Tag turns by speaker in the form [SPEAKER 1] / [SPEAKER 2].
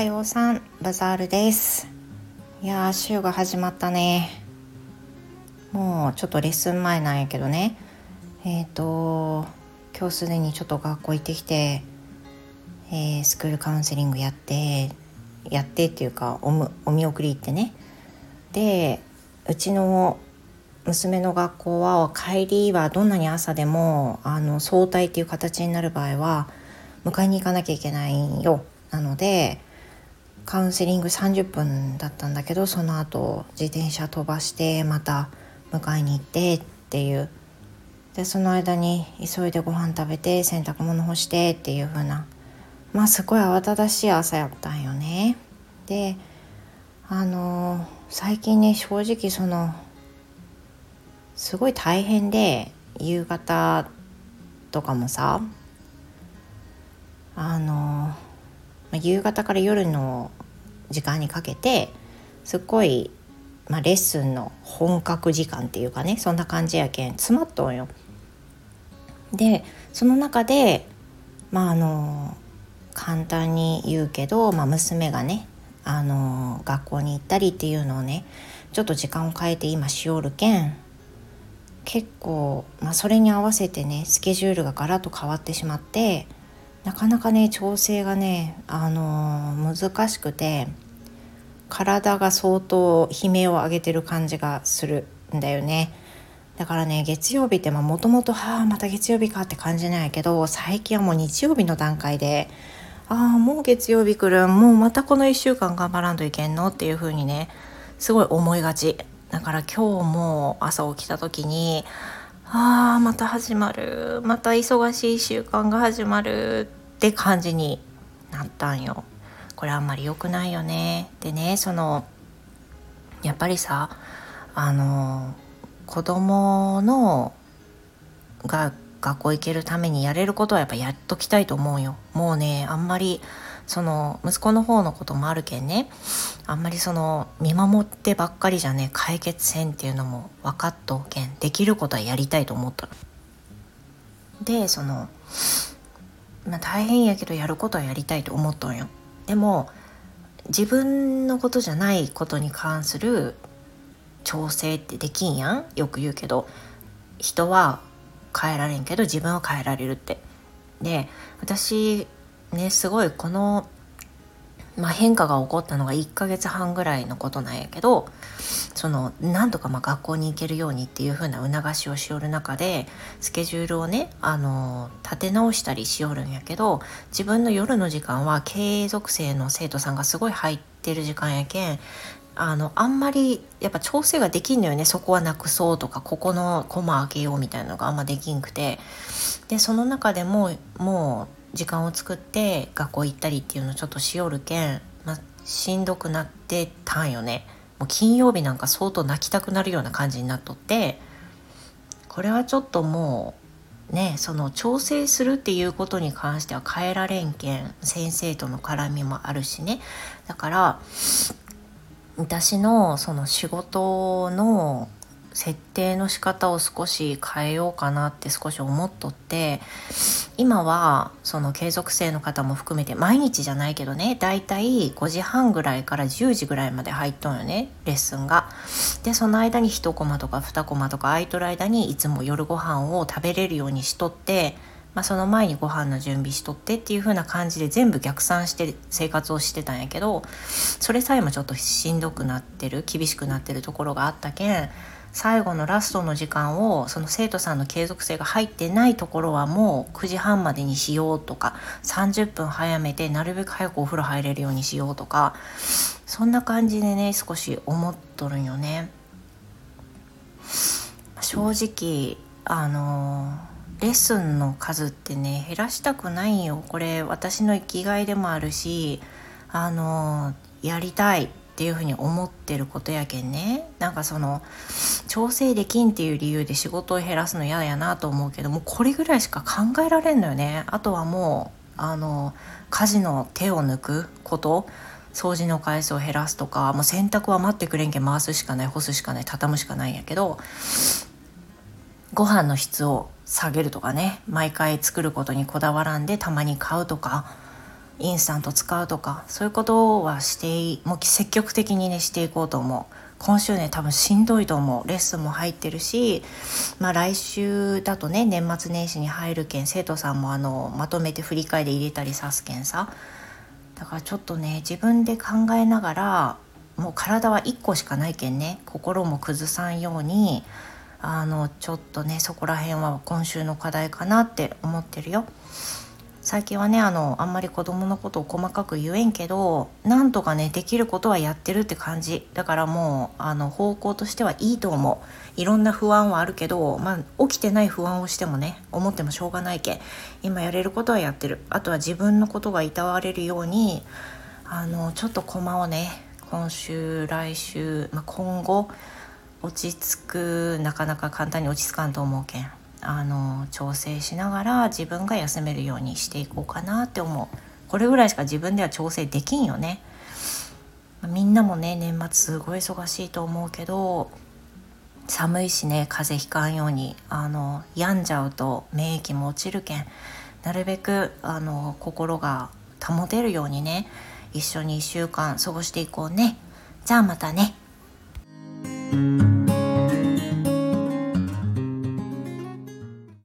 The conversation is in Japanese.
[SPEAKER 1] はようさんバザールです。いやー週が始まったね。もうちょっとレッスン前なんやけどね。えっ、ー、と今日すでにちょっと学校行ってきて、えー、スクールカウンセリングやってやってっていうかおむお見送り行ってね。でうちの娘の学校は帰りはどんなに朝でもあの早退っていう形になる場合は迎えに行かなきゃいけないよ。なのでカウンセリング30分だったんだけどその後自転車飛ばしてまた迎えに行ってっていうでその間に急いでご飯食べて洗濯物干してっていう風なまあすごい慌ただしい朝やったんよね。であの最近ね正直そのすごい大変で夕方とかもさあの夕方から夜の時間にかけてすっごい、まあ、レッスンの本格時間っていうかねそんな感じやけん詰まっとんよ。でその中でまああの簡単に言うけど、まあ、娘がねあの学校に行ったりっていうのをねちょっと時間を変えて今しおるけん結構、まあ、それに合わせてねスケジュールがガラッと変わってしまってなかなかね調整がね、あのー、難しくて体が相当悲鳴を上げてる感じがするんだよね。だからね月曜日ってもともとはあまた月曜日かって感じなんやけど最近はもう日曜日の段階でああもう月曜日来るもうまたこの1週間頑張らんといけんのっていう風にねすごい思いがちだから今日も朝起きた時にああまた始まるまた忙しい1週間が始まるって感じになったんよ。これあんまり良くないよね。でねそのやっぱりさあの子供のが学校行けるためにやれることはやっぱやっときたいと思うよ。もうねあんまりその息子の方のこともあるけんね。あんまりその見守ってばっかりじゃね解決せんっていうのも分かっとうけん。できることはやりたいと思ったでその、まあ、大変やけどやることはやりたいと思っとんよ。でも自分のことじゃないことに関する調整ってできんやん。よく言うけど人は変えられんけど自分は変えられるって。で私ねすごいこの、まあ、変化が起こったのが1ヶ月半ぐらいのことなんやけどそのなんとかま学校に行けるようにっていう風な促しをしよる中でスケジュールをねあの立て直したりしよるんやけど自分の夜の時間は継続生の生徒さんがすごい入ってる時間やけんあのあんまりやっぱ調整ができんのよね。そこはなくそうとかここのコマ開けようみたいなのがあんまできんくて。でその中でももう時間を作って学校行ったりっていうのをちょっとしよるけん、ま、しんどくなってたんよね。もう金曜日なんか相当泣きたくなるような感じになっとってこれはちょっともうねその調整するっていうことに関しては変えられんけん先生との絡みもあるしね。だから私のその仕事の設定の仕方を少し変えようかなって少し思っとって今はその継続性の方も含めて毎日じゃないけどねだいたい5時半ぐらいから10時ぐらいまで入っとんよねレッスンが。でその間に1コマとか2コマとか空いとる間にいつも夜ご飯を食べれるようにしとってまあ、その前にご飯の準備しとってっていう風な感じで全部逆算して生活をしてたんやけどそれさえもちょっとしんどくなってる厳しくなってるところがあったけん最後のラストの時間をその生徒さんの継続性が入ってないところはもう9時半までにしようとか30分早めてなるべく早くお風呂入れるようにしようとかそんな感じでね少し思っとるんよね。正直あのレッスンの数ってね減らしたくないよこれ私の生きがいでもあるしあのやりたいっていうふうに思ってることやけんね。なんかその調整できんっていう理由で仕事を減らすの嫌やなと思うけどもうこれぐらいしか考えられんのよね。あとはもうあの家事の手を抜くこと掃除の回数を減らすとかもう洗濯は待ってくれんけん回すしかない干すしかない畳むしかないんやけどご飯の質を下げるとかね。毎回作ることにこだわらんでたまに買うとか。インスタント使うとかそういうことはしてもう積極的にねしていこうと思う。今週ね多分しんどいと思う。レッスンも入ってるしまあ来週だとね年末年始に入るけん生徒さんもあのまとめて振り返り入れたりさすけんさ。だからちょっとね自分で考えながらもう体は1個しかないけんね心も崩さんようにあのちょっとねそこら辺は今週の課題かなって思ってるよ。最近はねあのあんまり子供のことを細かく言えんけどなんとかねできることはやってるって感じ。だからもうあの方向としてはいいと思う。いろんな不安はあるけど、まあ、起きてない不安をしてもね思ってもしょうがないけ今やれることはやってる。あとは自分のことがいたわれるようにあのちょっと駒をね今週来週、まあ、今後落ち着くなかなか簡単に落ち着かんと思うけん。あの調整しながら自分が休めるようにしていこうかなって思う。これぐらいしか自分では調整できんよね。みんなもね年末すごい忙しいと思うけど寒いしね風邪ひかんようにあの病んじゃうと免疫も落ちるけんなるべくあの心が保てるようにね一緒に1週間過ごしていこうね。じゃあまたね。